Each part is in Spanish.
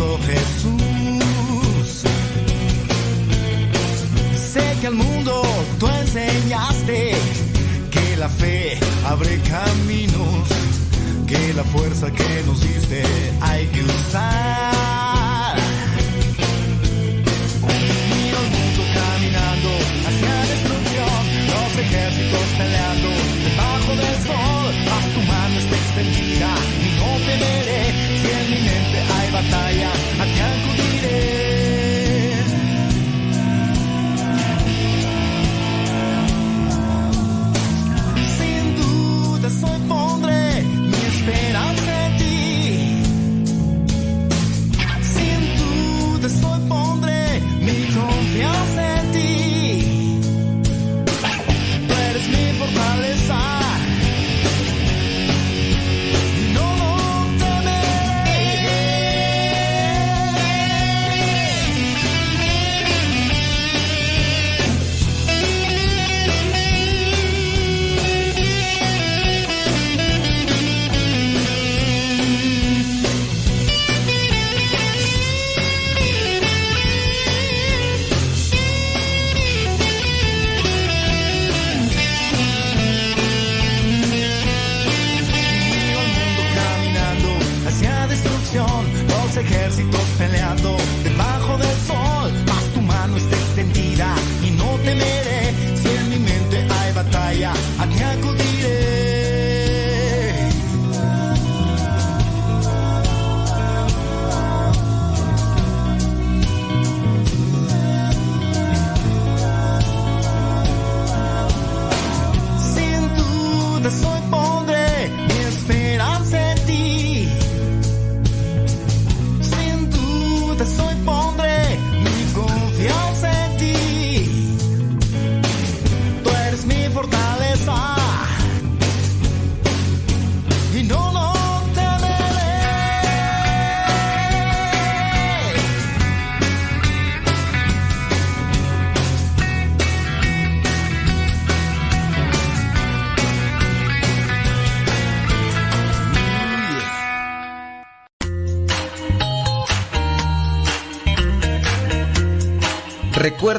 Cristo Jesús. Sé que al mundo tú enseñaste que la fe abre caminos, que la fuerza que nos diste hay que usar. Miro al mundo caminando hacia destrucción, los ejércitos peleando debajo del sol,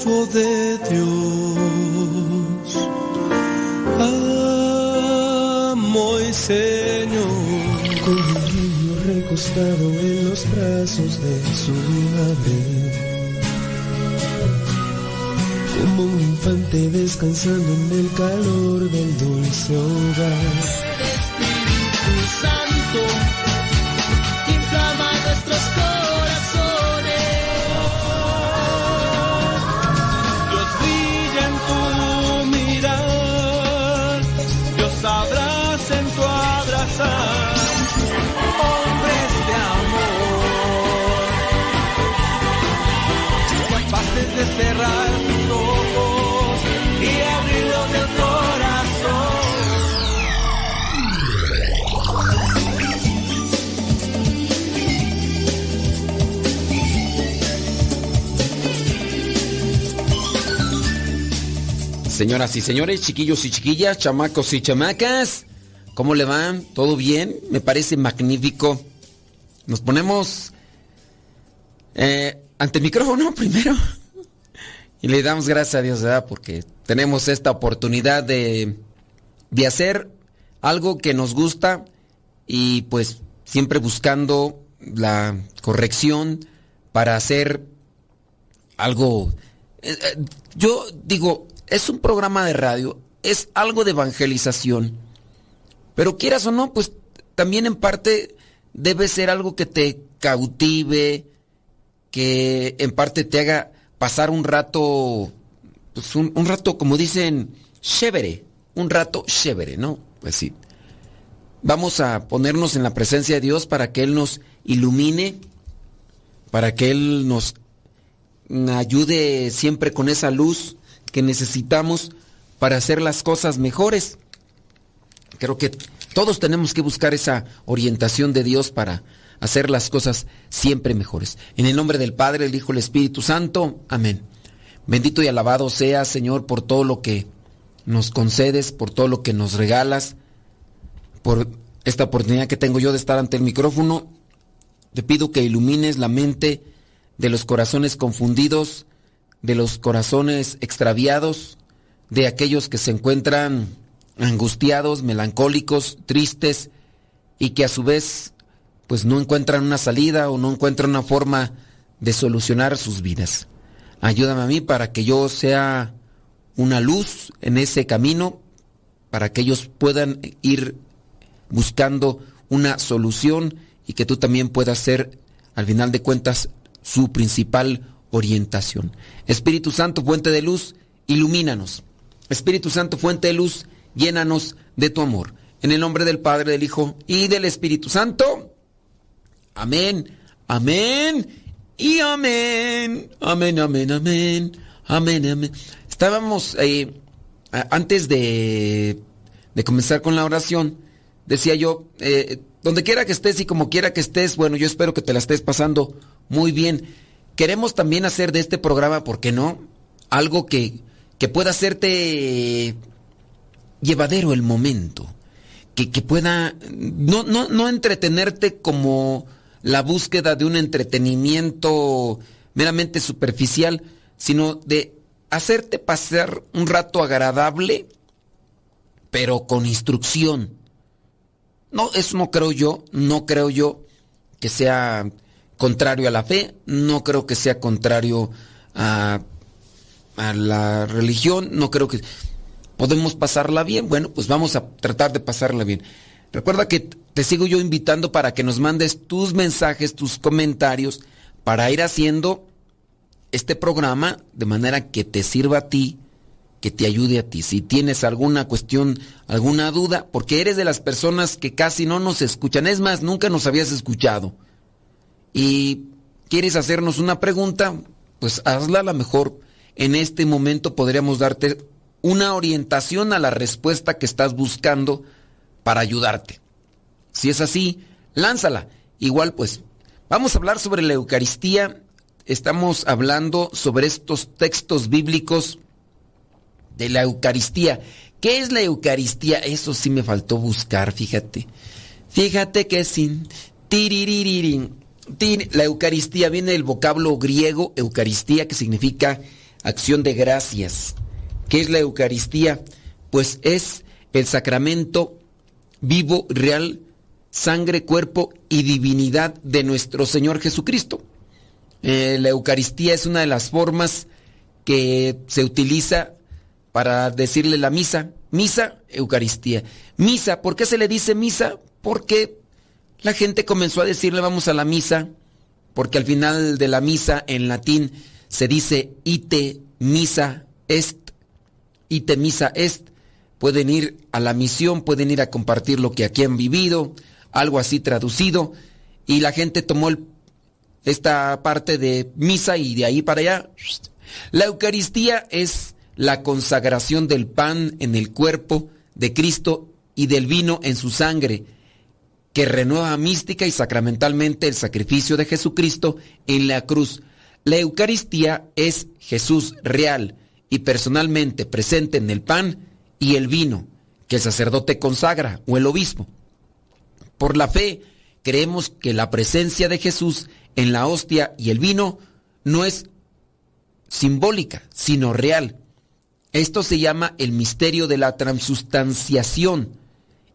De Dios, amo y Señor, con un niño recostado en los brazos de su madre. Como un infante descansando en el calor del dulce hogar. Espíritu Santo, Señoras y señores, chiquillos y chiquillas, chamacos y chamacas, ¿cómo le van? ¿Todo bien? Me parece magnífico. nos ponemos eh, ante el micrófono primero y le damos gracias a Dios, ¿verdad? Porque tenemos esta oportunidad de, de hacer algo que nos gusta y pues siempre buscando la corrección para hacer algo... Eh, eh, yo digo, es un programa de radio, es algo de evangelización, pero quieras o no, pues también en parte debe ser algo que te cautive, que en parte te haga pasar un rato, pues un, rato, como dicen, chévere, un rato chévere, ¿no? Pues sí. Vamos a ponernos en la presencia de Dios para que Él nos ilumine, para que Él nos ayude siempre con esa luz que necesitamos para hacer las cosas mejores. Creo que todos tenemos que buscar esa orientación de Dios para hacer las cosas siempre mejores. En el nombre del Padre, el Hijo, el Espíritu Santo. Amén. Bendito y alabado sea, Señor, por todo lo que nos concedes, por todo lo que nos regalas, por esta oportunidad que tengo yo de estar ante el micrófono. Te pido que ilumines la mente de los corazones confundidos, de los corazones extraviados, de aquellos que se encuentran angustiados, melancólicos, tristes y que a su vez pues no encuentran una salida o no encuentran una forma de solucionar sus vidas. Ayúdame a mí para que yo sea una luz en ese camino, para que ellos puedan ir buscando una solución y que tú también puedas ser, al final de cuentas, su principal orientación. Espíritu Santo, fuente de luz, ilumínanos. Espíritu Santo, fuente de luz, llénanos de tu amor. En el nombre del Padre, del Hijo y del Espíritu Santo. Amén, amén y amén. Amén, amén, amén. Amén, amén. Estábamos, eh, antes de, de, comenzar con la oración, decía yo, eh, donde quiera que estés y como quiera que estés, bueno, yo espero que te la estés pasando muy bien. Queremos también hacer de este programa, ¿por qué no? Algo que, que pueda hacerte llevadero el momento. Que, que pueda no, no, no entretenerte como la búsqueda de un entretenimiento meramente superficial, sino de hacerte pasar un rato agradable, pero con instrucción. No, eso no creo yo, no creo yo que sea contrario a la fe, no creo que sea contrario a, la religión, no creo que podemos pasarla bien. Bueno, pues vamos a tratar de pasarla bien. Recuerda que te sigo yo invitando para que nos mandes tus mensajes, tus comentarios, para ir haciendo este programa de manera que te sirva a ti, que te ayude a ti. Si tienes alguna cuestión, alguna duda, porque eres de las personas que casi no nos escuchan, es más, nunca nos habías escuchado y quieres hacernos una pregunta, pues hazla a lo mejor. En este momento podríamos darte una orientación a la respuesta que estás buscando para ayudarte. Si es así, lánzala. Igual pues, vamos a hablar sobre la Eucaristía. Estamos hablando sobre estos textos bíblicos de la Eucaristía. ¿Qué es la Eucaristía? Eso sí me faltó buscar, fíjate. Fíjate que sin tiririririn la Eucaristía viene del vocablo griego Eucaristía, que significa acción de gracias. ¿Qué es la Eucaristía? Pues es el sacramento vivo, real, sangre, cuerpo y divinidad de nuestro Señor Jesucristo. Eh, la Eucaristía es una de las formas que se utiliza para decirle la misa. Misa, Eucaristía. Misa, ¿por qué se le dice misa? Porque la gente comenzó a decirle vamos a la misa, porque al final de la misa en latín se dice ite misa est, ite misa est. Pueden ir a la misión, pueden ir a compartir lo que aquí han vivido, algo así traducido, y la gente tomó esta parte de misa y de ahí para allá. La Eucaristía es la consagración del pan en el cuerpo de Cristo y del vino en su sangre que renueva mística y sacramentalmente el sacrificio de Jesucristo en la cruz. La Eucaristía es Jesús real y personalmente presente en el pan y el vino que el sacerdote consagra o el obispo. Por la fe, creemos que la presencia de Jesús en la hostia y el vino no es simbólica, sino real. Esto se llama el misterio de la transustanciación,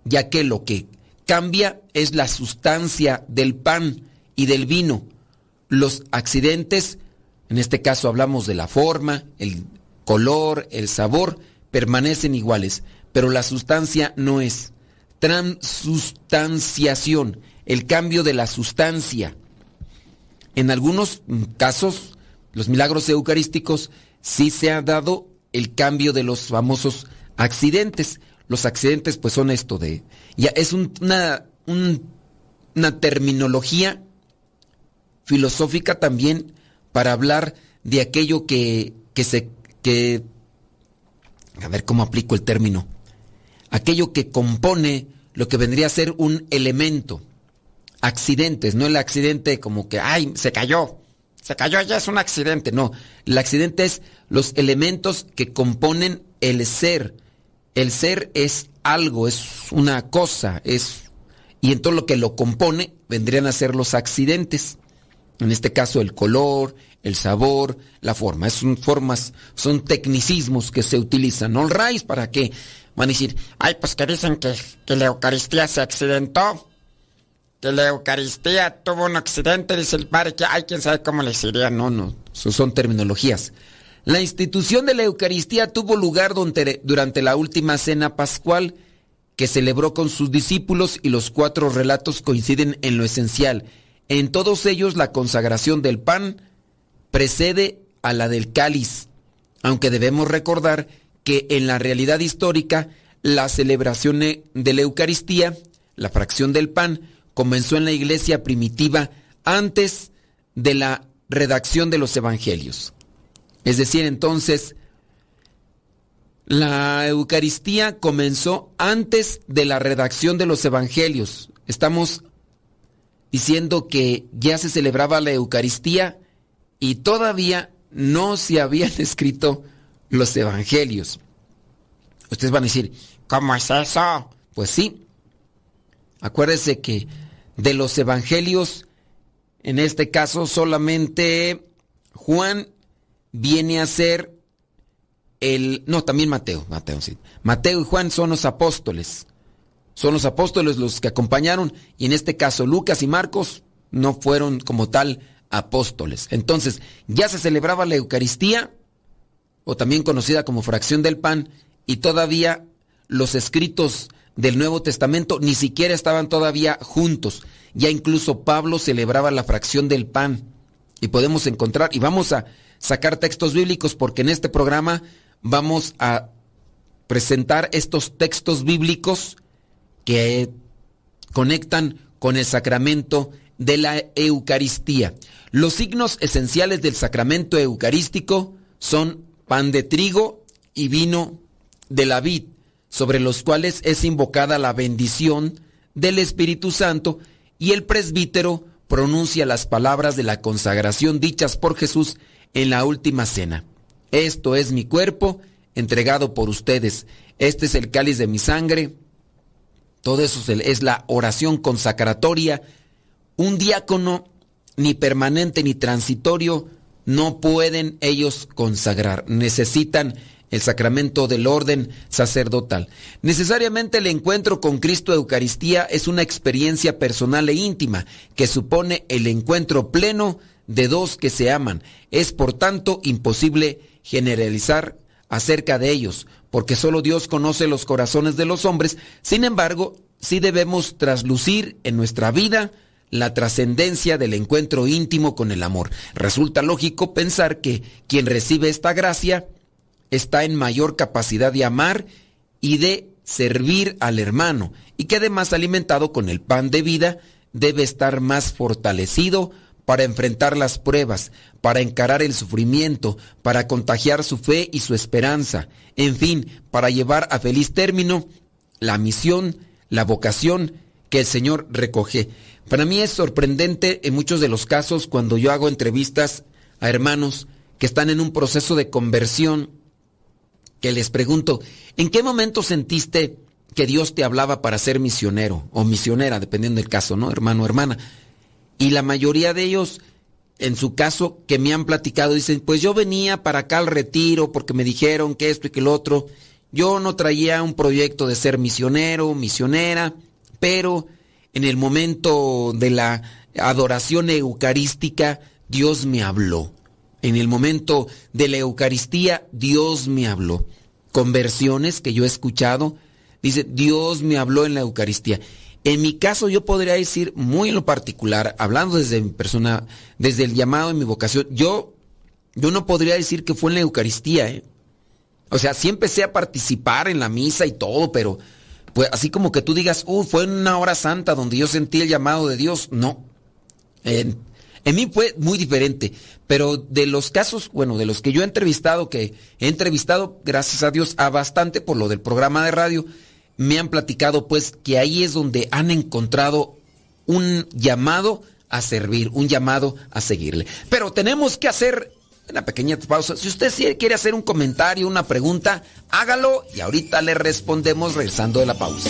ya que lo que cambia es la sustancia del pan y del vino. Los accidentes, en este caso hablamos de la forma, el color, el sabor, permanecen iguales, pero la sustancia no es. Transustanciación, el cambio de la sustancia. En algunos casos, los milagros eucarísticos sí se ha dado el cambio de los famosos accidentes. Los accidentes pues son esto de... Ya es una, una terminología filosófica también para hablar de aquello que, que se... Que, a ver cómo aplico el término. Aquello que compone lo que vendría a ser un elemento. Accidentes, no el accidente como que, ay, se cayó. Se cayó, ya es un accidente. No, el accidente es los elementos que componen el ser. El ser es algo, es una cosa, es... Y en todo lo que lo compone vendrían a ser los accidentes. En este caso el color, el sabor, la forma. Son formas, son tecnicismos que se utilizan. ¿No? El raíz para qué? Van a decir, ay, pues que dicen que, la Eucaristía se accidentó. Que la Eucaristía tuvo un accidente, dice el padre, que hay quien sabe cómo le diría. No, no, son terminologías. La institución de la Eucaristía tuvo lugar durante la última cena pascual que celebró con sus discípulos y los cuatro relatos coinciden en lo esencial. En todos ellos la consagración del pan precede a la del cáliz, aunque debemos recordar que en la realidad histórica la celebración de la Eucaristía, la fracción del pan, comenzó en la iglesia primitiva antes de la redacción de los evangelios. Es decir, entonces, la Eucaristía comenzó antes de la redacción de los evangelios. Estamos diciendo que ya se celebraba la Eucaristía y todavía no se habían escrito los evangelios. Ustedes van a decir, ¿cómo es eso? Pues sí. Acuérdense que de los evangelios, en este caso solamente Juan viene a ser el... No, también Mateo, Mateo, sí. Mateo y Juan son los apóstoles. Son los apóstoles los que acompañaron y en este caso Lucas y Marcos no fueron como tal apóstoles. Entonces, ya se celebraba la Eucaristía, o también conocida como fracción del pan, y todavía los escritos del Nuevo Testamento ni siquiera estaban todavía juntos. Ya incluso Pablo celebraba la fracción del pan. Y podemos encontrar, y vamos a sacar textos bíblicos porque en este programa vamos a presentar estos textos bíblicos que conectan con el sacramento de la Eucaristía. Los signos esenciales del sacramento eucarístico son pan de trigo y vino de la vid, sobre los cuales es invocada la bendición del Espíritu Santo y el presbítero pronuncia las palabras de la consagración dichas por Jesús en la última cena. Esto es mi cuerpo entregado por ustedes. Este es el cáliz de mi sangre. Todo eso es la oración consacratoria. Un diácono, ni permanente ni transitorio, no pueden ellos consagrar. Necesitan el sacramento del orden sacerdotal. Necesariamente el encuentro con Cristo Eucaristía es una experiencia personal e íntima que supone el encuentro pleno de dos que se aman. Es por tanto imposible generalizar acerca de ellos, porque solo Dios conoce los corazones de los hombres. Sin embargo, sí debemos traslucir en nuestra vida la trascendencia del encuentro íntimo con el amor. Resulta lógico pensar que quien recibe esta gracia está en mayor capacidad de amar y de servir al hermano, y que además alimentado con el pan de vida debe estar más fortalecido para enfrentar las pruebas, para encarar el sufrimiento, para contagiar su fe y su esperanza, en fin, para llevar a feliz término la misión, la vocación que el Señor recoge. Para mí es sorprendente en muchos de los casos cuando yo hago entrevistas a hermanos que están en un proceso de conversión, que les pregunto, ¿en qué momento sentiste que Dios te hablaba para ser misionero o misionera, dependiendo del caso, ¿no? Hermano o hermana. Y la mayoría de ellos, en su caso, que me han platicado, dicen, pues yo venía para acá al retiro porque me dijeron que esto y que lo otro. Yo no traía un proyecto de ser misionero, misionera, pero en el momento de la adoración eucarística, Dios me habló. En el momento de la Eucaristía, Dios me habló. Conversiones que yo he escuchado, dice, Dios me habló en la Eucaristía. En mi caso yo podría decir, muy en lo particular, hablando desde mi persona, desde el llamado en mi vocación, yo, yo no podría decir que fue en la Eucaristía. ¿eh? O sea, sí empecé a participar en la misa y todo, pero pues así como que tú digas, uh, fue en una hora santa donde yo sentí el llamado de Dios, no. En, en mí fue muy diferente, pero de los casos, bueno, de los que yo he entrevistado, que he entrevistado, gracias a Dios, a bastante por lo del programa de radio, me han platicado pues que ahí es donde han encontrado un llamado a servir, un llamado a seguirle. Pero tenemos que hacer una pequeña pausa. Si usted quiere hacer un comentario, una pregunta, hágalo y ahorita le respondemos regresando de la pausa.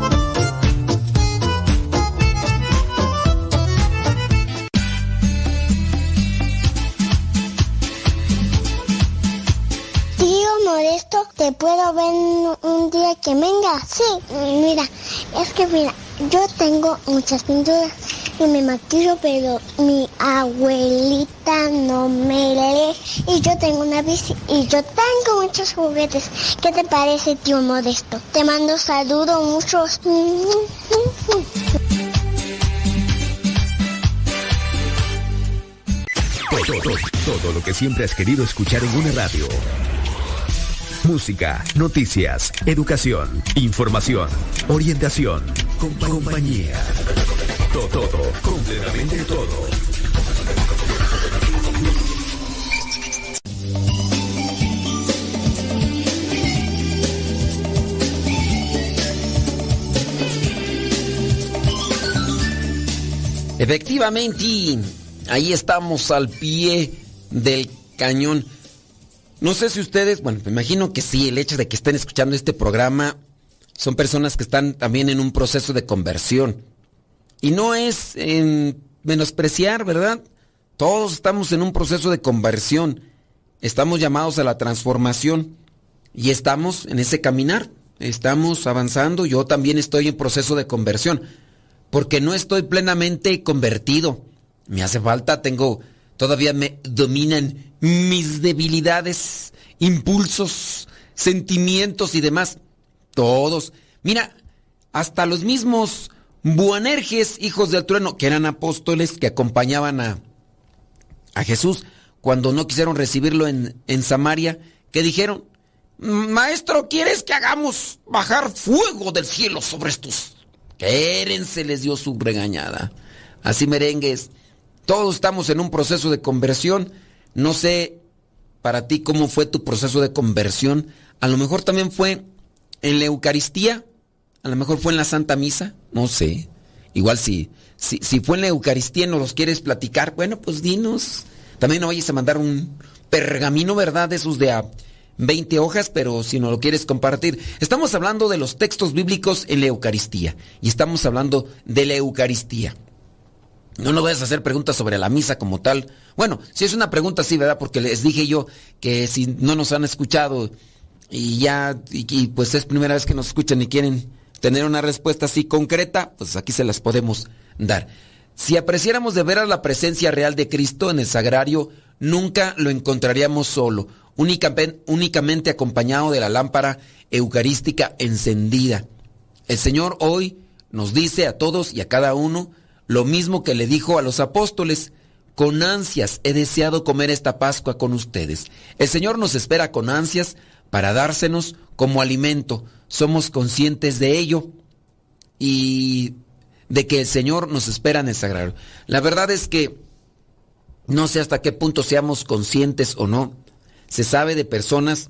Te puedo ver un día que venga. Sí, mira, es que mira, yo tengo muchas pinturas y me maquillo, pero mi abuelita no me lee. Y yo tengo una bici y yo tengo muchos juguetes. ¿Qué te parece, tío Modesto? Te mando saludos muchos. Todo, todo, todo lo que siempre has querido escuchar en una radio música, noticias, educación, información, orientación, compañía. Todo, todo, completamente todo. Efectivamente, ahí estamos al pie del cañón. No sé si ustedes, bueno, me imagino que sí, el hecho de que estén escuchando este programa son personas que están también en un proceso de conversión. Y no es en menospreciar, ¿verdad? Todos estamos en un proceso de conversión. Estamos llamados a la transformación y estamos en ese caminar. Estamos avanzando. Yo también estoy en proceso de conversión porque no estoy plenamente convertido. Me hace falta, tengo todavía me dominan mis debilidades, impulsos, sentimientos y demás. Todos. Mira, hasta los mismos Buanerges, hijos del trueno, que eran apóstoles que acompañaban a, a Jesús cuando no quisieron recibirlo en, en Samaria, que dijeron, Maestro, ¿quieres que hagamos bajar fuego del cielo sobre estos? Quérense, les dio su regañada. Así merengues. Todos estamos en un proceso de conversión. No sé para ti cómo fue tu proceso de conversión. A lo mejor también fue en la Eucaristía. A lo mejor fue en la Santa Misa. No sé. Igual si, si, si fue en la Eucaristía y nos los quieres platicar, bueno, pues dinos. También no vayas a mandar un pergamino, ¿verdad? De esos de a 20 hojas, pero si no lo quieres compartir. Estamos hablando de los textos bíblicos en la Eucaristía. Y estamos hablando de la Eucaristía. No nos vayas a hacer preguntas sobre la misa como tal. Bueno, si es una pregunta sí, ¿verdad? Porque les dije yo que si no nos han escuchado y ya, y, pues es primera vez que nos escuchan y quieren tener una respuesta así concreta, pues aquí se las podemos dar. Si apreciáramos de veras la presencia real de Cristo en el sagrario, nunca lo encontraríamos solo, únicamente, únicamente acompañado de la lámpara eucarística encendida. El Señor hoy nos dice a todos y a cada uno, lo mismo que le dijo a los apóstoles, con ansias he deseado comer esta Pascua con ustedes. El Señor nos espera con ansias para dársenos como alimento. Somos conscientes de ello y de que el Señor nos espera en el sagrario. La verdad es que no sé hasta qué punto seamos conscientes o no. Se sabe de personas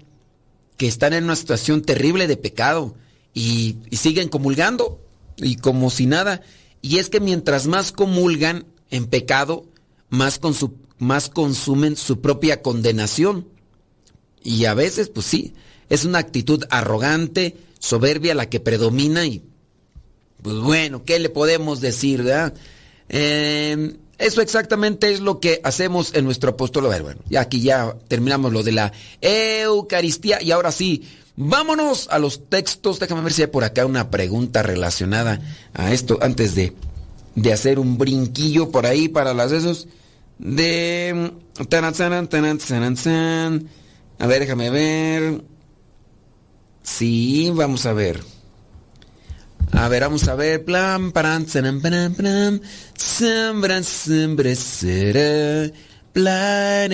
que están en una situación terrible de pecado y, y siguen comulgando y como si nada. Y es que mientras más comulgan en pecado, más, consumen su propia condenación. Y a veces, pues sí, es una actitud arrogante, soberbia la que predomina y, pues bueno, ¿qué le podemos decir? Eh, eso exactamente es lo que hacemos en nuestro apóstol. Bueno, ya aquí ya terminamos lo de la Eucaristía y ahora sí, vámonos a los textos. Déjame ver si hay por acá una pregunta relacionada a esto antes de, de hacer un brinquillo por ahí para las esos de... A ver, déjame ver. Sí, vamos a ver. A ver, vamos a ver. Plan, paran, plan, plan, plan. Sembra, sembra, será. Plan.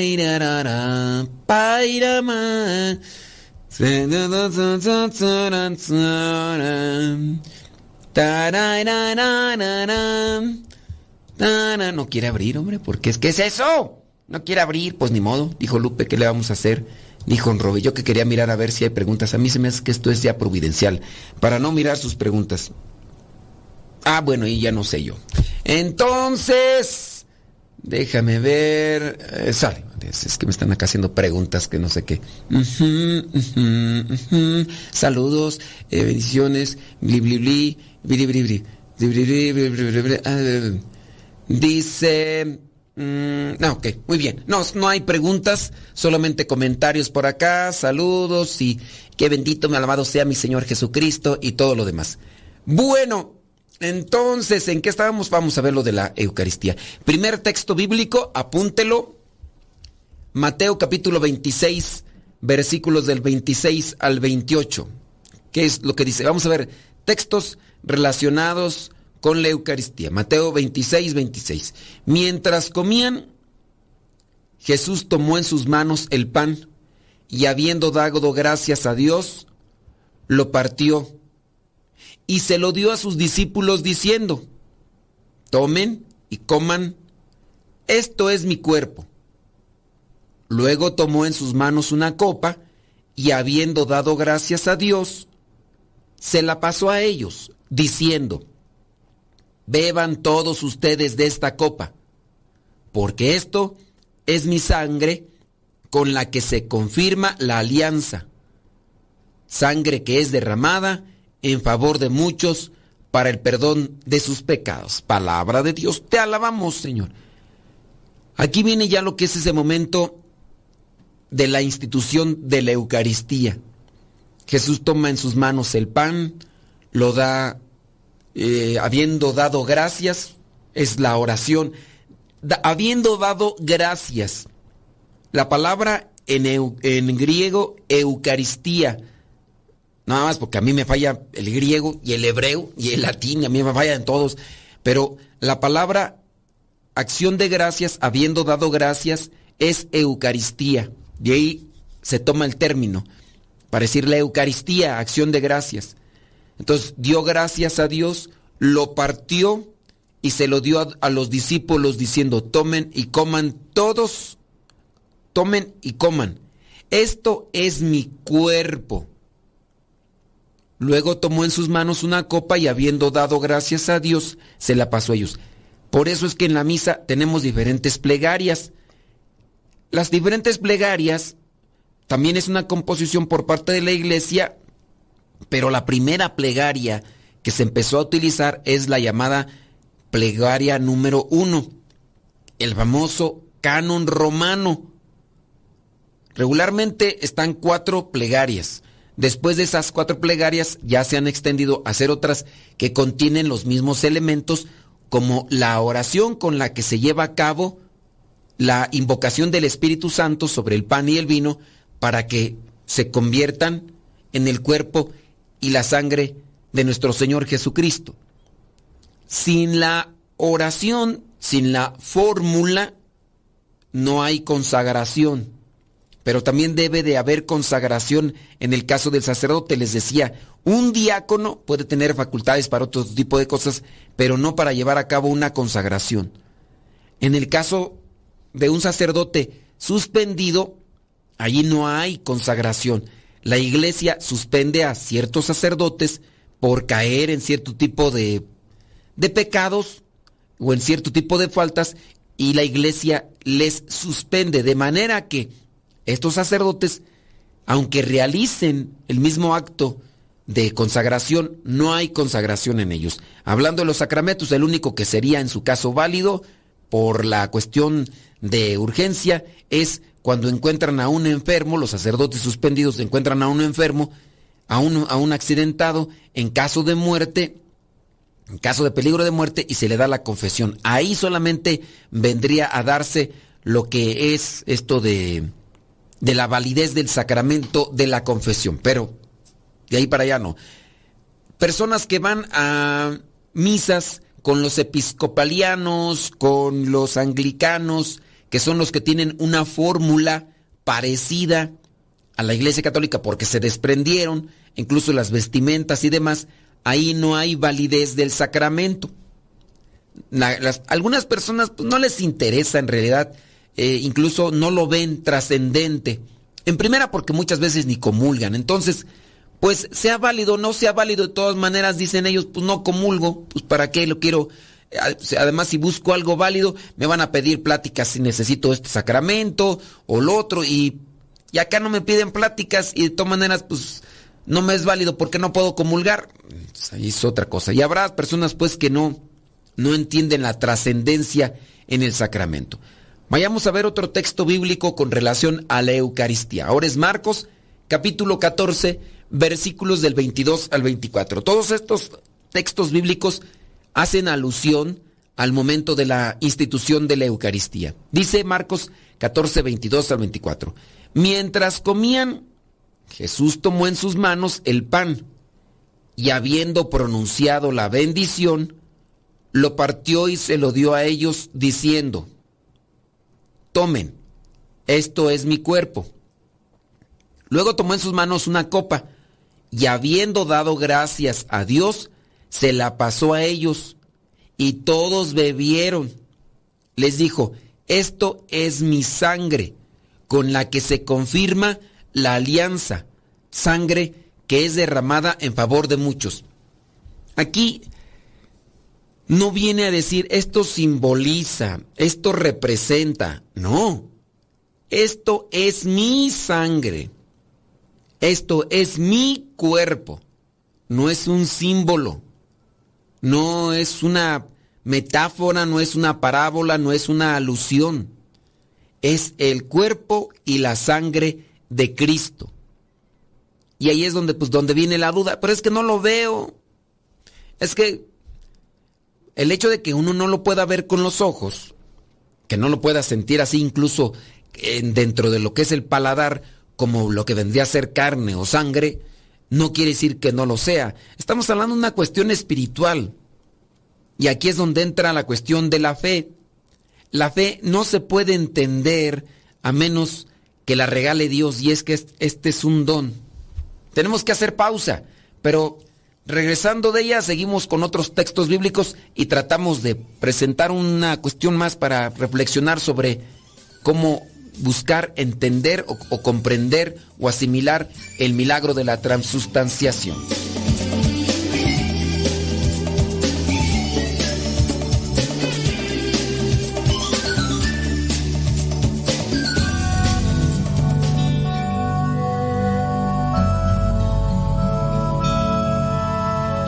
No quiere abrir, hombre, porque es que es eso. No quiere abrir, pues ni modo. Dijo Lupe, ¿qué le vamos a hacer? Dijo Robe, yo que quería mirar a ver si hay preguntas. A mí se me hace que esto es ya providencial, para no mirar sus preguntas. Ah, bueno, y ya no sé yo. Entonces, déjame ver. Eh, sale, es que me están acá haciendo preguntas que no sé qué. Saludos, bendiciones, bli bli bli, bli bli bli. Dice Mm, no, ok, muy bien. No, no hay preguntas, solamente comentarios por acá, saludos y que bendito, me alabado sea mi Señor Jesucristo y todo lo demás. Bueno, entonces, ¿en qué estábamos? Vamos a ver lo de la Eucaristía. Primer texto bíblico, apúntelo. Mateo capítulo 26, versículos del 26 al 28. ¿Qué es lo que dice? Vamos a ver textos relacionados con la Eucaristía. Mateo 26, 26. Mientras comían, Jesús tomó en sus manos el pan y habiendo dado gracias a Dios, lo partió y se lo dio a sus discípulos diciendo, tomen y coman, esto es mi cuerpo. Luego tomó en sus manos una copa y habiendo dado gracias a Dios, se la pasó a ellos, diciendo, beban todos ustedes de esta copa, porque esto es mi sangre con la que se confirma la alianza, sangre que es derramada en favor de muchos para el perdón de sus pecados. Palabra de Dios, te alabamos Señor. Aquí viene ya lo que es ese momento de la institución de la Eucaristía. Jesús toma en sus manos el pan, lo da eh, habiendo dado gracias, es la oración, habiendo dado gracias. La palabra en, en griego, Eucaristía, nada más porque a mí me falla el griego y el hebreo y el latín, a mí me falla en todos, pero la palabra acción de gracias, habiendo dado gracias, es Eucaristía. De ahí se toma el término para decir la Eucaristía, acción de gracias. Entonces dio gracias a Dios, lo partió y se lo dio a, los discípulos diciendo, tomen y coman todos, tomen y coman. Esto es mi cuerpo. Luego tomó en sus manos una copa y habiendo dado gracias a Dios, se la pasó a ellos. Por eso es que en la misa tenemos diferentes plegarias. Las diferentes plegarias también es una composición por parte de la iglesia pero la primera plegaria que se empezó a utilizar es la llamada plegaria número uno, el famoso canon romano. Regularmente están cuatro plegarias. Después de esas cuatro plegarias ya se han extendido a hacer otras que contienen los mismos elementos como la oración con la que se lleva a cabo la invocación del Espíritu Santo sobre el pan y el vino para que se conviertan en el cuerpo y la sangre de nuestro Señor Jesucristo. Sin la oración, sin la fórmula, no hay consagración. Pero también debe de haber consagración en el caso del sacerdote. Les decía, un diácono puede tener facultades para otro tipo de cosas, pero no para llevar a cabo una consagración. En el caso de un sacerdote suspendido, allí no hay consagración. La iglesia suspende a ciertos sacerdotes por caer en cierto tipo de, de pecados o en cierto tipo de faltas y la iglesia les suspende de manera que estos sacerdotes, aunque realicen el mismo acto de consagración, no hay consagración en ellos. Hablando de los sacramentos, el único que sería en su caso válido por la cuestión de urgencia es cuando encuentran a un enfermo, los sacerdotes suspendidos encuentran a un enfermo, a un, a un accidentado, en caso de muerte, en caso de peligro de muerte, y se le da la confesión. Ahí solamente vendría a darse lo que es esto de, de la validez del sacramento de la confesión, pero de ahí para allá no. Personas que van a misas con los episcopalianos, con los anglicanos, que son los que tienen una fórmula parecida a la Iglesia Católica porque se desprendieron, incluso las vestimentas y demás, ahí no hay validez del sacramento. algunas personas pues, no les interesa en realidad, eh, incluso no lo ven trascendente. En primera porque muchas veces ni comulgan. Entonces, pues sea válido o no sea válido, de todas maneras dicen ellos, pues no comulgo, pues para qué lo quiero. Además, si busco algo válido, me van a pedir pláticas si necesito este sacramento o lo otro, y, y acá no me piden pláticas, y de todas maneras, pues no me es válido porque no puedo comulgar. Pues, ahí es otra cosa. Y habrá personas, pues, que no, no entienden la trascendencia en el sacramento. Vayamos a ver otro texto bíblico con relación a la Eucaristía. Ahora es Marcos, capítulo 14 versículos del 22 al 24. Todos estos textos bíblicos hacen alusión al momento de la institución de la Eucaristía. Dice Marcos 14, 22 al 24. Mientras comían, Jesús tomó en sus manos el pan y habiendo pronunciado la bendición, lo partió y se lo dio a ellos diciendo, tomen, esto es mi cuerpo. Luego tomó en sus manos una copa y habiendo dado gracias a Dios, se la pasó a ellos y todos bebieron. Les dijo, esto es mi sangre, con la que se confirma la alianza, sangre que es derramada en favor de muchos. Aquí no viene a decir esto simboliza, esto representa, no, esto es mi sangre esto es mi cuerpo, no es un símbolo, no es una metáfora, no es una parábola, no es una alusión. Es el cuerpo y la sangre de Cristo. Y ahí es donde, pues, donde viene la duda. Pero es que no lo veo. Es que el hecho de que uno no lo pueda ver con los ojos, que no lo pueda sentir así incluso dentro de lo que es el paladar, como lo que vendría a ser carne o sangre, no quiere decir que no lo sea. Estamos hablando de una cuestión espiritual. Y aquí es donde entra la cuestión de la fe. La fe no se puede entender a menos que la regale Dios y es que este es un don. Tenemos que hacer pausa, pero regresando de ella seguimos con otros textos bíblicos y tratamos de presentar una cuestión más para reflexionar sobre cómo buscar entender o, comprender o asimilar el milagro de la transustanciación.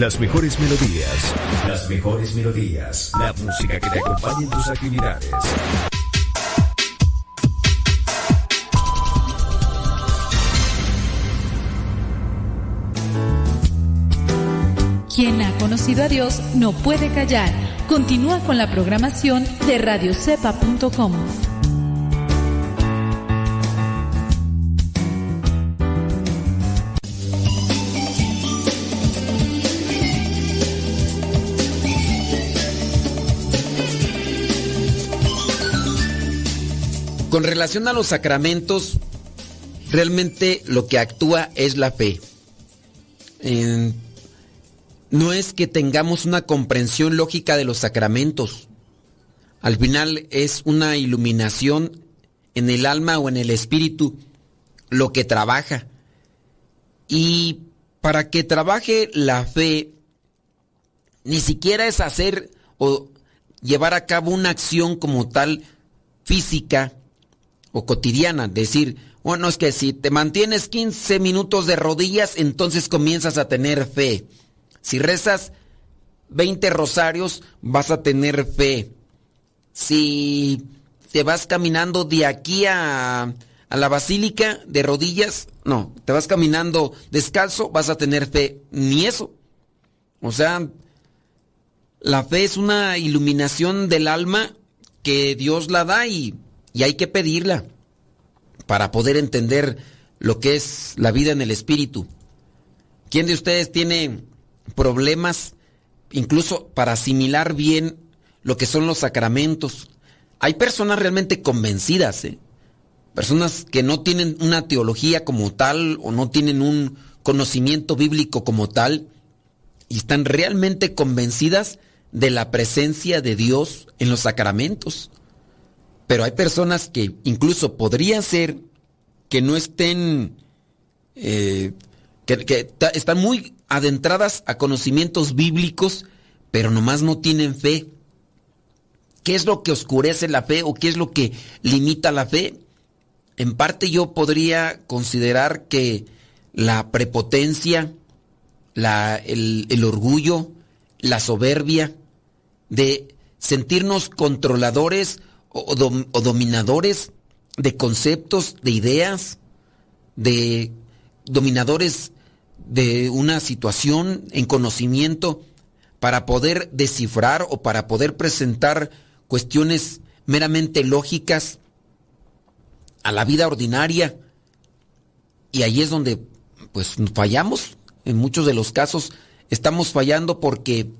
Las mejores melodías. Las mejores melodías. La música que te acompañe en tus actividades. Quien ha conocido a Dios no puede callar. Continúa con la programación de radiocepa.com. Con relación a los sacramentos, realmente lo que actúa es la fe. No es que tengamos una comprensión lógica de los sacramentos. Al final es una iluminación en el alma o en el espíritu lo que trabaja. Y para que trabaje la fe, ni siquiera es hacer o llevar a cabo una acción como tal física o cotidiana. Decir, bueno, es que si te mantienes 15 minutos de rodillas, entonces comienzas a tener fe. Si rezas 20 rosarios, vas a tener fe. Si te vas caminando de aquí a, a, la basílica de rodillas, no, te vas caminando descalzo, vas a tener fe. Ni eso. O sea, la fe es una iluminación del alma que Dios la da y, y hay que pedirla para poder entender lo que es la vida en el espíritu. ¿Quién de ustedes tiene problemas incluso para asimilar bien lo que son los sacramentos. Hay personas realmente convencidas, ¿eh? personas que no tienen una teología como tal o no tienen un conocimiento bíblico como tal y están realmente convencidas de la presencia de Dios en los sacramentos. Pero hay personas que incluso podría ser que no estén, eh, que están muy adentradas a conocimientos bíblicos, pero nomás no tienen fe. ¿Qué es lo que oscurece la fe o qué es lo que limita la fe? En parte yo podría considerar que la prepotencia, la, el, el orgullo, la soberbia de sentirnos controladores o, dominadores de conceptos, de ideas, de dominadores de una situación en conocimiento para poder descifrar o para poder presentar cuestiones meramente lógicas a la vida ordinaria. Y ahí es donde pues fallamos. En muchos de los casos estamos fallando porque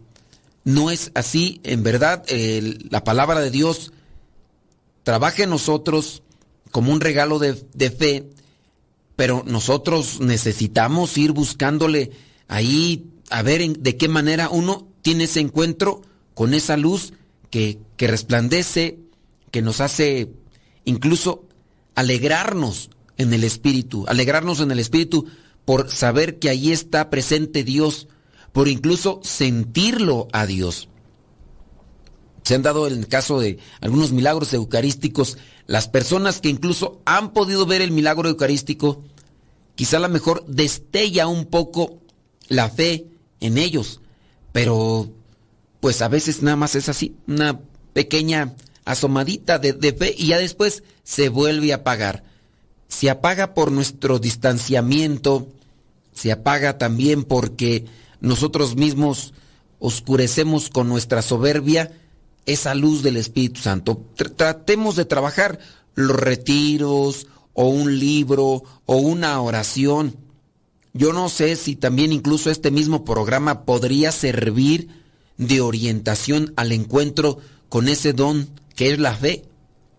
no es así. En verdad, la palabra de Dios trabaja en nosotros como un regalo de, fe pero nosotros necesitamos ir buscándole ahí a ver de qué manera uno tiene ese encuentro con esa luz que, que resplandece, que nos hace incluso alegrarnos en el espíritu, alegrarnos en el espíritu por saber que ahí está presente Dios, por incluso sentirlo a Dios. Se han dado en el caso de algunos milagros eucarísticos, las personas que incluso han podido ver el milagro eucarístico, quizá a lo mejor destella un poco la fe en ellos, pero pues a veces nada más es así, una pequeña asomadita de, de fe y ya después se vuelve a apagar. Se apaga por nuestro distanciamiento, se apaga también porque nosotros mismos oscurecemos con nuestra soberbia esa luz del Espíritu Santo. tratemos de trabajar los retiros o un libro o una oración. Yo no sé si también incluso este mismo programa podría servir de orientación al encuentro con ese don que es la fe.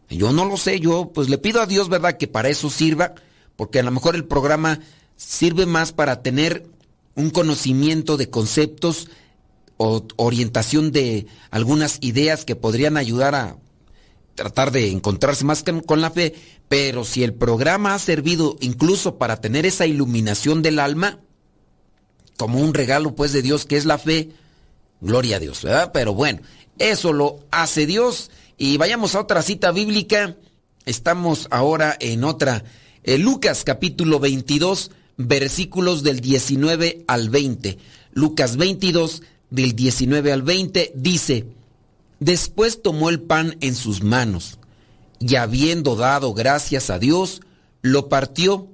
Yo no lo sé, yo pues le pido a Dios, ¿verdad?, que para eso sirva, porque a lo mejor el programa sirve más para tener un conocimiento de conceptos o orientación de algunas ideas que podrían ayudar a tratar de encontrarse más con la fe, pero si el programa ha servido incluso para tener esa iluminación del alma, como un regalo pues de Dios que es la fe, gloria a Dios, ¿verdad? Pero bueno, eso lo hace Dios y vayamos a otra cita bíblica. Estamos ahora en otra, Lucas capítulo 22, versículos del 19 al 20. Lucas 22, del 19 al 20, dice, Después tomó el pan en sus manos y habiendo dado gracias a Dios, lo partió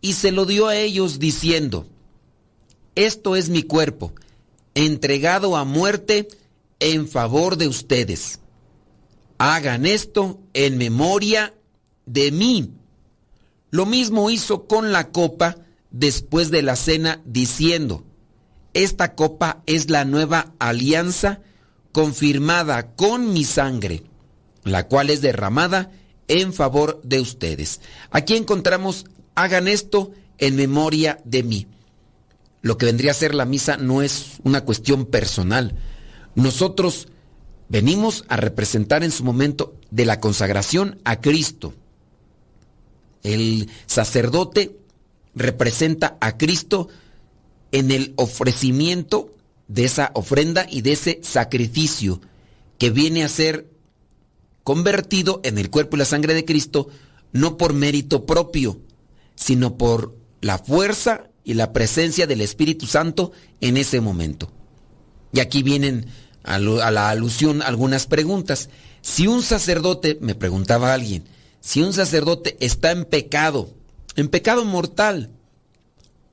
y se lo dio a ellos diciendo, Esto es mi cuerpo, entregado a muerte en favor de ustedes. Hagan esto en memoria de mí. Lo mismo hizo con la copa después de la cena diciendo, esta copa es la nueva alianza confirmada con mi sangre, la cual es derramada en favor de ustedes. Aquí encontramos, hagan esto en memoria de mí. Lo que vendría a ser la misa no es una cuestión personal. Nosotros venimos a representar en su momento de la consagración a Cristo. El sacerdote representa a Cristo en el ofrecimiento de esa ofrenda y de ese sacrificio que viene a ser convertido en el cuerpo y la sangre de Cristo, no por mérito propio, sino por la fuerza y la presencia del Espíritu Santo en ese momento. Y aquí vienen a, la alusión algunas preguntas. Si un sacerdote, me preguntaba alguien, si un sacerdote está en pecado, en pecado mortal,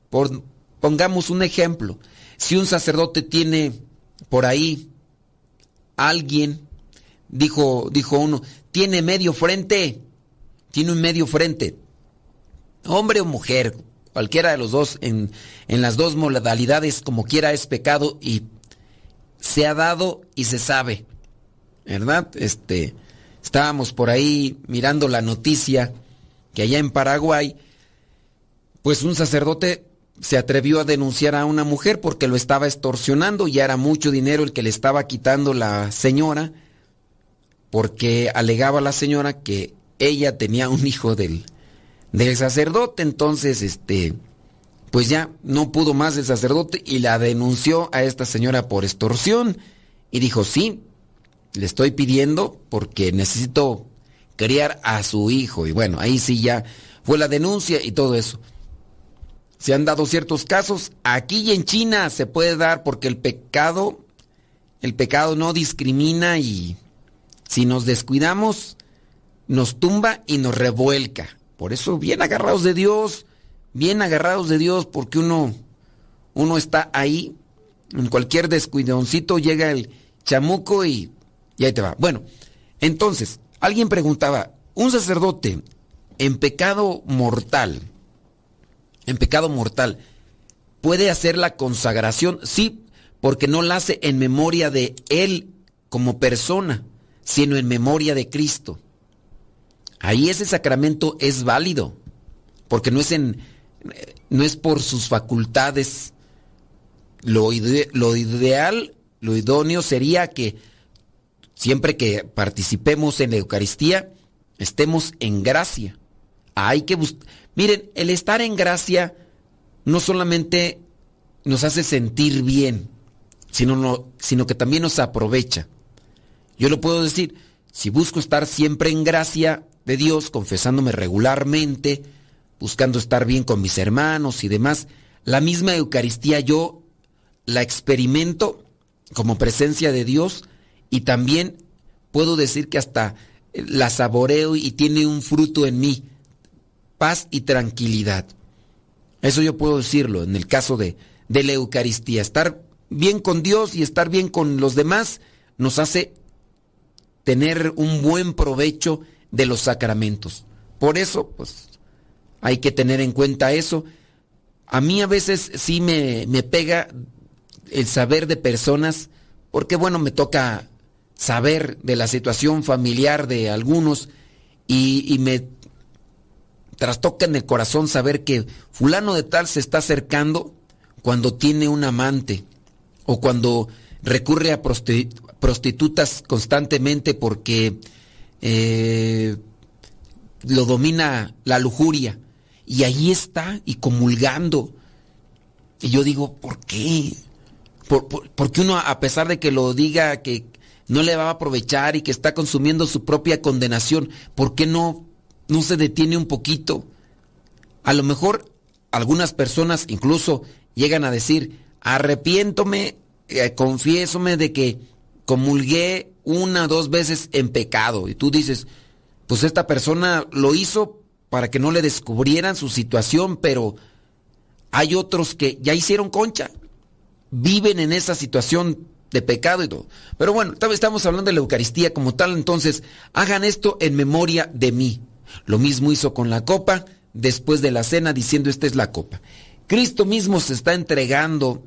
por, pongamos un ejemplo, si un sacerdote tiene por ahí alguien, dijo, dijo uno, tiene medio frente, tiene un medio frente, hombre o mujer, cualquiera de los dos, en, en las dos modalidades, como quiera, es pecado y se ha dado y se sabe, ¿verdad? Este, estábamos por ahí mirando la noticia que allá en Paraguay, pues un sacerdote se atrevió a denunciar a una mujer porque lo estaba extorsionando, ya era mucho dinero el que le estaba quitando la señora, porque alegaba la señora que ella tenía un hijo del, del sacerdote, entonces este pues ya no pudo más el sacerdote y la denunció a esta señora por extorsión y dijo, "Sí, le estoy pidiendo porque necesito criar a su hijo." Y bueno, ahí sí ya fue la denuncia y todo eso. Se han dado ciertos casos. Aquí y en China se puede dar porque el pecado, el pecado no discrimina y si nos descuidamos, nos tumba y nos revuelca. Por eso, bien agarrados de Dios, bien agarrados de Dios, porque uno, uno está ahí, en cualquier descuidoncito llega el chamuco y, y ahí te va. Bueno, entonces, alguien preguntaba, un sacerdote en pecado mortal, en pecado mortal, puede hacer la consagración, sí, porque no la hace en memoria de él como persona, sino en memoria de Cristo. Ahí ese sacramento es válido, porque no es en no es por sus facultades. Lo, lo ideal, lo idóneo sería que siempre que participemos en la Eucaristía, estemos en gracia. Hay que buscar Miren, el estar en gracia no solamente nos hace sentir bien, sino, sino que también nos aprovecha. Yo lo puedo decir, si busco estar siempre en gracia de Dios, confesándome regularmente, buscando estar bien con mis hermanos y demás, la misma Eucaristía yo la experimento como presencia de Dios y también puedo decir que hasta la saboreo y tiene un fruto en mí paz y tranquilidad. Eso yo puedo decirlo en el caso de, de la Eucaristía. Estar bien con Dios y estar bien con los demás nos hace tener un buen provecho de los sacramentos. Por eso, pues, hay que tener en cuenta eso. A mí a veces sí me, me pega el saber de personas, porque bueno, me toca saber de la situación familiar de algunos y, y me trastoca en el corazón saber que fulano de tal se está acercando cuando tiene un amante o cuando recurre a prostitutas constantemente porque eh, lo domina la lujuria. Y ahí está, y comulgando. Y yo digo, ¿por qué? ¿Por, porque uno, a pesar de que lo diga que no le va a aprovechar y que está consumiendo su propia condenación, ¿por qué no, no se detiene un poquito? A lo mejor algunas personas incluso llegan a decir, arrepiéntome, eh, confiésome de que comulgué una o dos veces en pecado. Y tú dices, pues esta persona lo hizo para que no le descubrieran su situación, pero hay otros que ya hicieron concha, viven en esa situación de pecado y todo. Pero bueno, estamos hablando de la Eucaristía como tal, entonces hagan esto en memoria de mí. Lo mismo hizo con la copa después de la cena diciendo esta es la copa. Cristo mismo se está entregando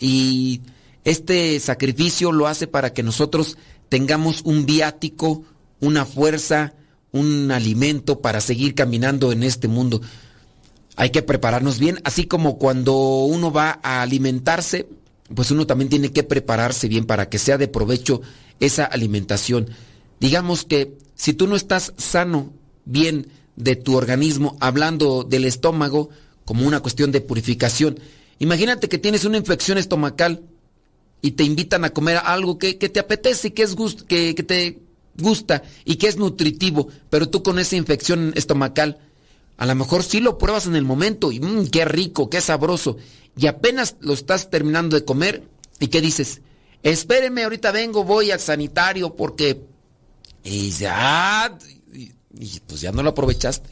y este sacrificio lo hace para que nosotros tengamos un viático, una fuerza, un alimento para seguir caminando en este mundo. Hay que prepararnos bien, así como cuando uno va a alimentarse, pues uno también tiene que prepararse bien para que sea de provecho esa alimentación. Digamos que si tú no estás sano, bien de tu organismo, hablando del estómago como una cuestión de purificación, imagínate que tienes una infección estomacal y te invitan a comer algo que, te apetece, que, es que, que te gusta y que es nutritivo, pero tú con esa infección estomacal, a lo mejor sí lo pruebas en el momento y mmm, qué rico, qué sabroso, y apenas lo estás terminando de comer y qué dices, espéreme, ahorita vengo, voy al sanitario porque... Y ya, y pues ya no lo aprovechaste.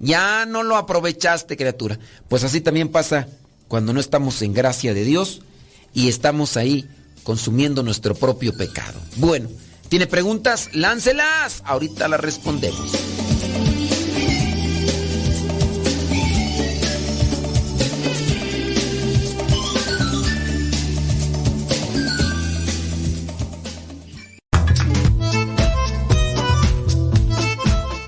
Ya no lo aprovechaste, criatura. Pues así también pasa cuando no estamos en gracia de Dios y estamos ahí consumiendo nuestro propio pecado. Bueno, ¿tiene preguntas? Láncelas. Ahorita las respondemos.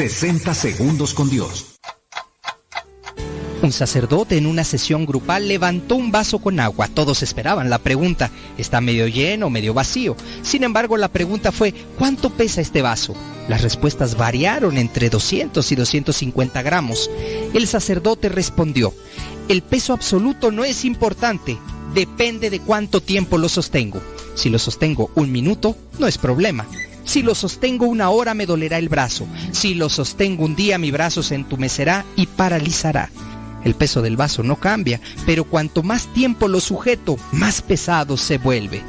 ...60 segundos con Dios. Un sacerdote en una sesión grupal levantó un vaso con agua. Todos esperaban la pregunta, ¿está medio lleno, medio vacío? Sin embargo, la pregunta fue, ¿cuánto pesa este vaso? Las respuestas variaron entre 200 y 250 gramos. El sacerdote respondió, el peso absoluto no es importante, depende de cuánto tiempo lo sostengo. Si lo sostengo un minuto, no es problema. Si lo sostengo una hora me dolerá el brazo. Si lo sostengo un día mi brazo se entumecerá y paralizará. El peso del vaso no cambia, pero cuanto más tiempo lo sujeto, más pesado se vuelve.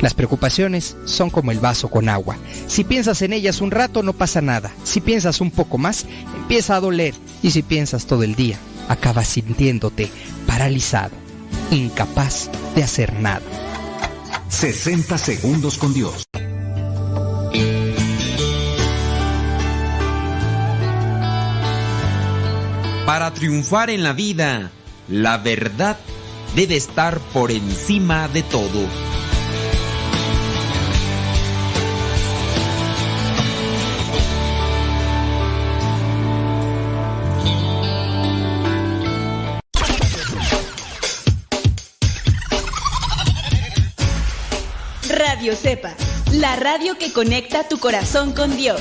Las preocupaciones son como el vaso con agua. Si piensas en ellas un rato no pasa nada. Si piensas un poco más, empieza a doler. Y si piensas todo el día, acabas sintiéndote paralizado, incapaz de hacer nada. 60 segundos con Dios. Para triunfar en la vida, la verdad debe estar por encima de todo. Radio Cepa, la radio que conecta tu corazón con Dios.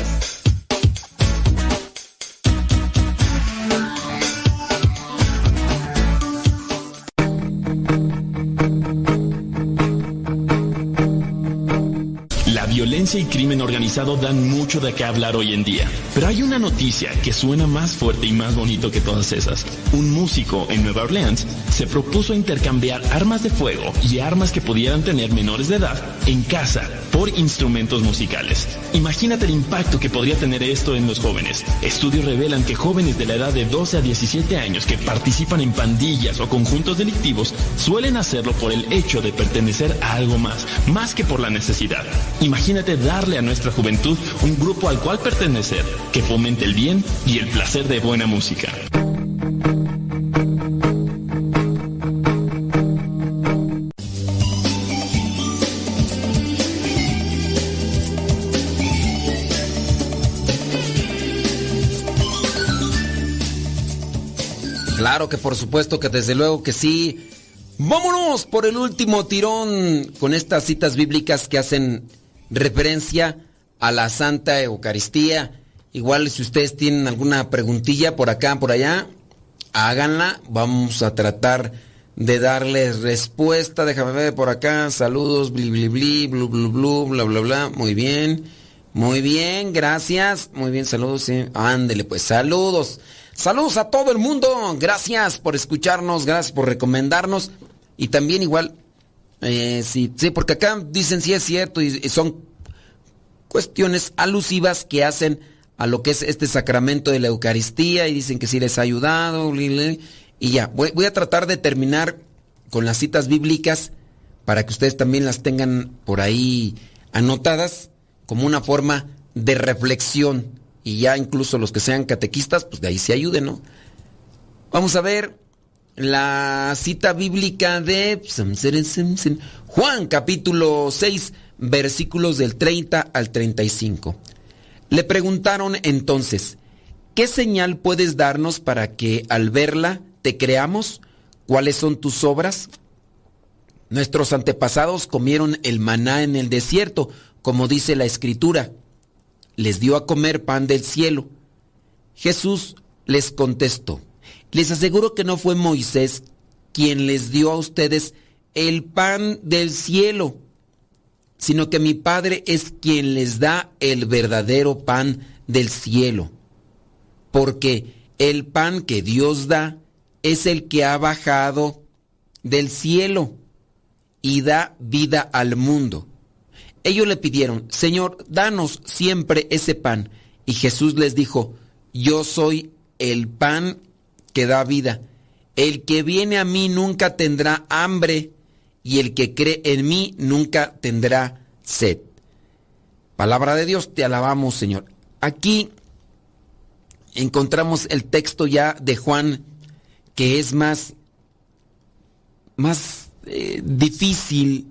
Y crimen organizado dan mucho de qué hablar hoy en día. Pero hay una noticia que suena más fuerte y más bonito que todas esas. Un músico en Nueva Orleans se propuso intercambiar armas de fuego y armas que pudieran tener menores de edad en casa por instrumentos musicales. Imagínate el impacto que podría tener esto en los jóvenes. Estudios revelan que jóvenes de la edad de 12 a 17 años que participan en pandillas o conjuntos delictivos suelen hacerlo por el hecho de pertenecer a algo más, más que por la necesidad. Imagínate darle a nuestra juventud un grupo al cual pertenecer, que fomente el bien y el placer de buena música. Claro que por supuesto que desde luego que sí. Vámonos por el último tirón con estas citas bíblicas que hacen referencia a la Santa Eucaristía. Igual si ustedes tienen alguna preguntilla por acá, por allá, háganla. Vamos a tratar de darles respuesta. Déjame ver por acá. Saludos, bli, bli, bli, blu, blu, blu, bla, bla, bla. Muy bien. Muy bien, gracias. Muy bien, saludos. Sí. Ándele, pues, saludos. Saludos a todo el mundo. Gracias por escucharnos, gracias por recomendarnos. Y también igual, eh, sí, sí, porque acá dicen sí es cierto y, y, son cuestiones alusivas que hacen a lo que es este sacramento de la Eucaristía y dicen que sí les ha ayudado. Y ya, voy, voy a tratar de terminar con las citas bíblicas para que ustedes también las tengan por ahí anotadas como una forma de reflexión y ya incluso los que sean catequistas, pues de ahí se ayuden, ¿no? Vamos a ver la cita bíblica de Juan capítulo 6 versículos del 30 al 35. Le preguntaron entonces, ¿qué señal puedes darnos para que al verla te creamos? ¿Cuáles son tus obras? Nuestros antepasados comieron el maná en el desierto, como dice la escritura les dio a comer pan del cielo. Jesús les contestó, les aseguro que no fue Moisés quien les dio a ustedes el pan del cielo, sino que mi Padre es quien les da el verdadero pan del cielo. Porque el pan que Dios da es el que ha bajado del cielo y da vida al mundo. Ellos le pidieron, Señor, danos siempre ese pan. Y Jesús les dijo, yo soy el pan que da vida. El que viene a mí nunca tendrá hambre y el que cree en mí nunca tendrá sed. Palabra de Dios, te alabamos, Señor. Aquí encontramos el texto ya de Juan que es más, más eh, difícil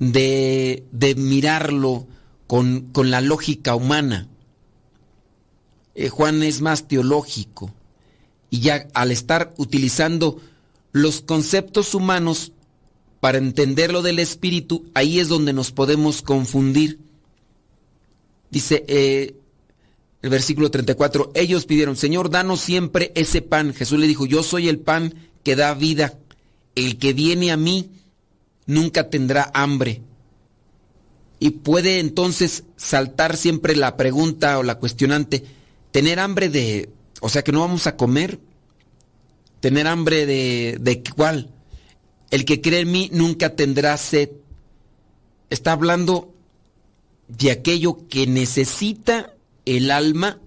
de, de mirarlo con, con, la lógica humana. Eh, Juan es más teológico y ya al estar utilizando los conceptos humanos para entender lo del espíritu, ahí es donde nos podemos confundir. Dice eh, el versículo 34, ellos pidieron, Señor, danos siempre ese pan. Jesús le dijo, yo soy el pan que da vida. El que viene a mí nunca tendrá hambre. Y puede entonces saltar siempre la pregunta o la cuestionante, tener hambre de, o sea que no vamos a comer, tener hambre de, de cuál. El que cree en mí nunca tendrá sed. Está hablando de aquello que necesita el alma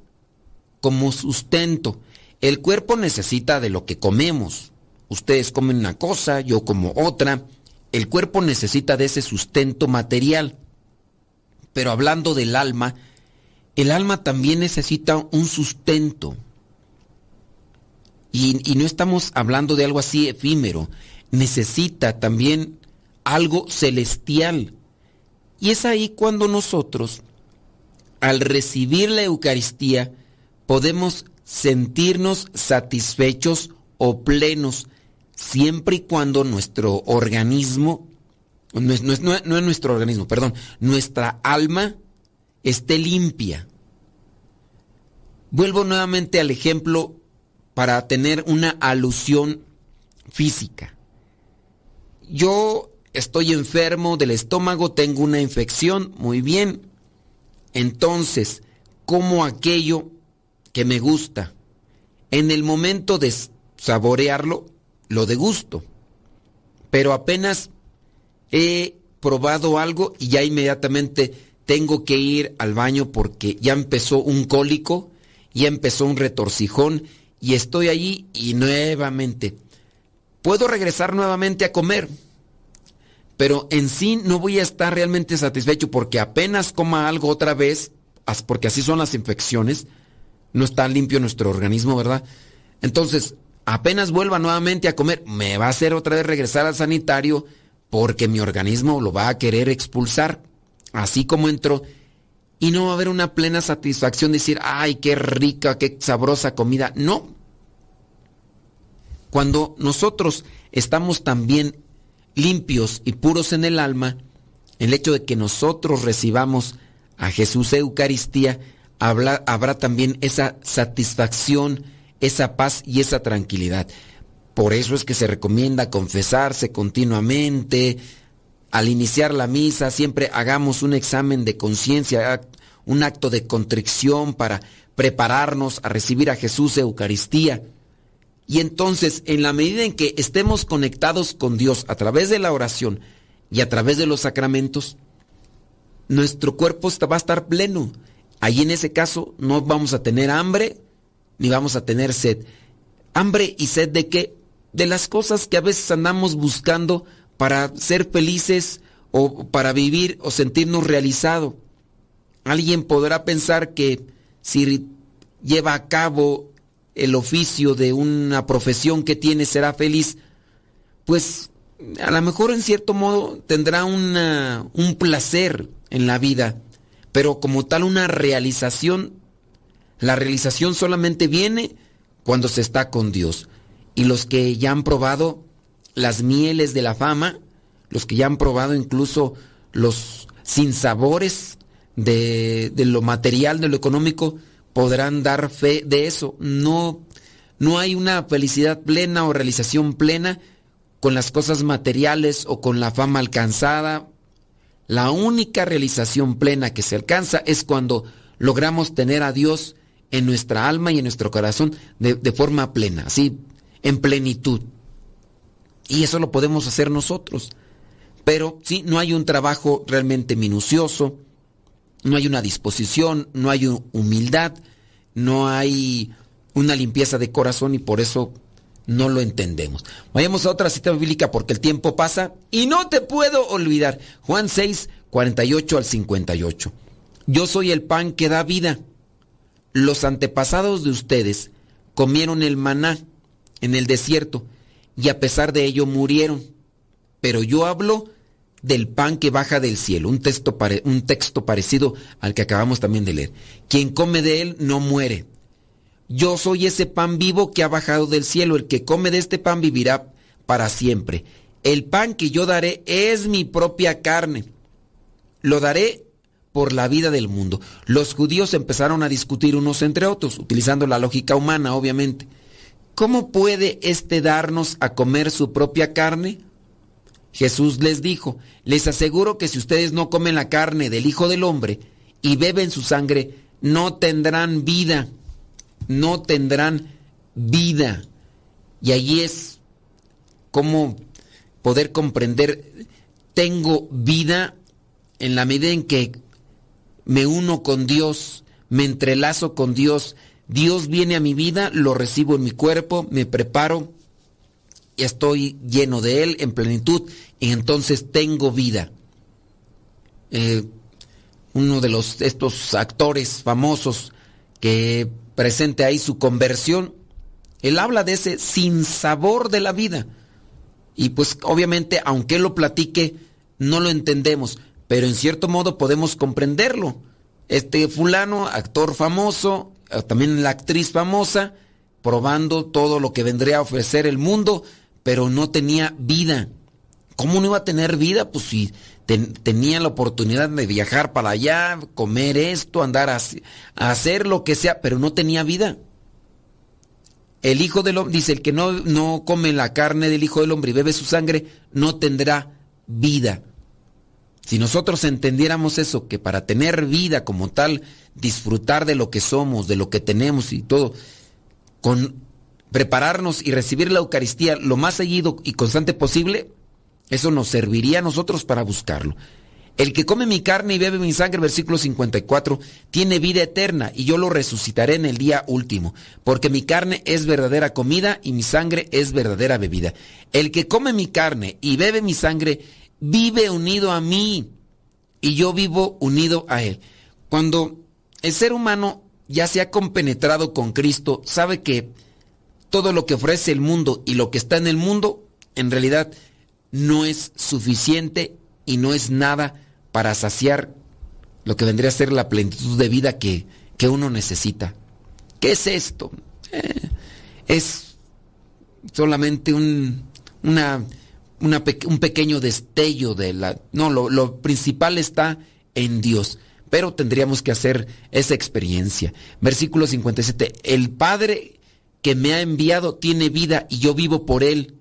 como sustento. El cuerpo necesita de lo que comemos. Ustedes comen una cosa, yo como otra el cuerpo necesita de ese sustento material. Pero hablando del alma, el alma también necesita un sustento. Y, no estamos hablando de algo así efímero. Necesita también algo celestial. Y es ahí cuando nosotros, al recibir la Eucaristía, podemos sentirnos satisfechos o plenos siempre y cuando nuestro organismo, no es, no, no nuestro organismo, perdón, nuestra alma esté limpia. Vuelvo nuevamente al ejemplo para tener una alusión física. Yo estoy enfermo del estómago, tengo una infección, muy bien. entonces como aquello que me gusta. En el momento de saborearlo, lo degusto. Pero apenas he probado algo y ya inmediatamente tengo que ir al baño porque ya empezó un cólico, ya empezó un retorcijón y estoy allí y nuevamente puedo regresar nuevamente a comer. Pero en sí no voy a estar realmente satisfecho porque apenas coma algo otra vez, porque así son las infecciones, no está limpio nuestro organismo, ¿verdad? Entonces, apenas vuelva nuevamente a comer, me va a hacer otra vez regresar al sanitario porque mi organismo lo va a querer expulsar, así como entró, y no va a haber una plena satisfacción de decir, ay, qué rica, qué sabrosa comida. No. Cuando nosotros estamos también limpios y puros en el alma, el hecho de que nosotros recibamos a Jesús Eucaristía, habrá también esa satisfacción, esa paz y esa tranquilidad. Por eso es que se recomienda confesarse continuamente. Al iniciar la misa siempre hagamos un examen de conciencia, un acto de contrición para prepararnos a recibir a Jesús Eucaristía. Y entonces, en la medida en que estemos conectados con Dios a través de la oración y a través de los sacramentos, nuestro cuerpo va a estar pleno. Ahí en ese caso no vamos a tener hambre ni vamos a tener sed. ¿Hambre y sed de qué? De las cosas que a veces andamos buscando para ser felices o para vivir o sentirnos realizados. Alguien podrá pensar que si lleva a cabo el oficio de una profesión que tiene será feliz, pues a lo mejor en cierto modo tendrá una, un placer en la vida, pero como tal una realización, la realización solamente viene cuando se está con Dios. Y los que ya han probado las mieles de la fama, los que ya han probado incluso los sinsabores de, de lo material, de lo económico, podrán dar fe de eso. No, no hay una felicidad plena o realización plena con las cosas materiales o con la fama alcanzada la única realización plena que se alcanza es cuando logramos tener a Dios en nuestra alma y en nuestro corazón de, forma plena, así, en plenitud. Y eso lo podemos hacer nosotros. Pero sí, no hay un trabajo realmente minucioso, no hay una disposición, no hay humildad, no hay una limpieza de corazón y por eso no lo entendemos. Vayamos a otra cita bíblica porque el tiempo pasa y no te puedo olvidar. Juan 6, 48 al 58. Yo soy el pan que da vida. Los antepasados de ustedes comieron el maná en el desierto y a pesar de ello murieron. Pero yo hablo del pan que baja del cielo, un texto, un texto parecido al que acabamos también de leer. Quien come de él no muere yo soy ese pan vivo que ha bajado del cielo. El que come de este pan vivirá para siempre. El pan que yo daré es mi propia carne. Lo daré por la vida del mundo. Los judíos empezaron a discutir unos entre otros, utilizando la lógica humana, obviamente. ¿Cómo puede éste darnos a comer su propia carne? Jesús les dijo, les aseguro que si ustedes no comen la carne del Hijo del Hombre y beben su sangre, no tendrán vida no tendrán vida. Y allí es como poder comprender, tengo vida en la medida en que me uno con Dios, me entrelazo con Dios, Dios viene a mi vida, lo recibo en mi cuerpo, me preparo, estoy lleno de Él en plenitud, y entonces tengo vida. Eh, uno de los estos actores famosos que presente ahí su conversión. Él habla de ese sinsabor de la vida. Y pues obviamente, aunque lo platique, no lo entendemos, pero en cierto modo podemos comprenderlo. Este fulano, actor famoso, eh, también la actriz famosa, probando todo lo que vendría a ofrecer el mundo, pero no tenía vida. ¿Cómo no iba a tener vida? Pues si tenía la oportunidad de viajar para allá, comer esto, andar a, hacer lo que sea, pero no tenía vida. El Hijo del Hombre, dice, el que no, no come la carne del Hijo del Hombre y bebe su sangre, no tendrá vida. Si nosotros entendiéramos eso, que para tener vida como tal, disfrutar de lo que somos, de lo que tenemos y todo, con prepararnos y recibir la Eucaristía lo más seguido y constante posible, eso nos serviría a nosotros para buscarlo. El que come mi carne y bebe mi sangre, versículo 54, tiene vida eterna y yo lo resucitaré en el día último, porque mi carne es verdadera comida y mi sangre es verdadera bebida. El que come mi carne y bebe mi sangre, vive unido a mí y yo vivo unido a él. Cuando el ser humano ya se ha compenetrado con Cristo, sabe que todo lo que ofrece el mundo y lo que está en el mundo, en realidad no es suficiente y no es nada para saciar lo que vendría a ser la plenitud de vida que, uno necesita. ¿Qué es esto? Eh, es solamente un, un pequeño destello de la... No, lo, lo principal está en Dios pero tendríamos que hacer esa experiencia. Versículo 57, el Padre que me ha enviado tiene vida y yo vivo por él.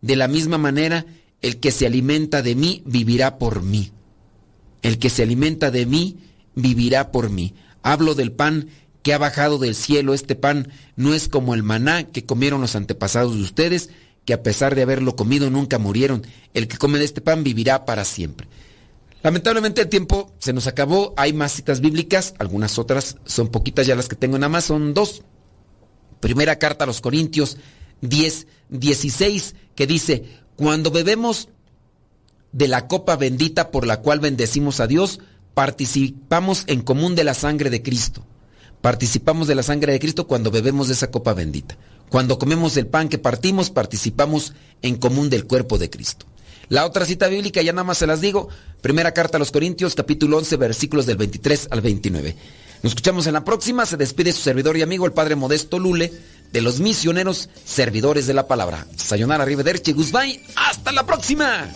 De la misma manera, el que se alimenta de mí vivirá por mí. El que se alimenta de mí vivirá por mí. Hablo del pan que ha bajado del cielo. Este pan no es como el maná que comieron los antepasados de ustedes, que a pesar de haberlo comido nunca murieron. El que come de este pan vivirá para siempre. Lamentablemente el tiempo se nos acabó. Hay más citas bíblicas, algunas otras son poquitas ya las que tengo en Amazon, dos. Primera carta a los Corintios 10, 16, que dice, cuando bebemos de la copa bendita por la cual bendecimos a Dios, participamos en común de la sangre de Cristo. Participamos de la sangre de Cristo cuando bebemos de esa copa bendita. Cuando comemos el pan que partimos, participamos en común del cuerpo de Cristo. La otra cita bíblica, ya nada más se las digo, primera carta a los Corintios, capítulo 11, versículos del 23 al 29. Nos escuchamos en la próxima, se despide su servidor y amigo, el Padre Modesto Lule, de los misioneros servidores de la palabra. Sayonara, arrivederci, goodbye, hasta la próxima.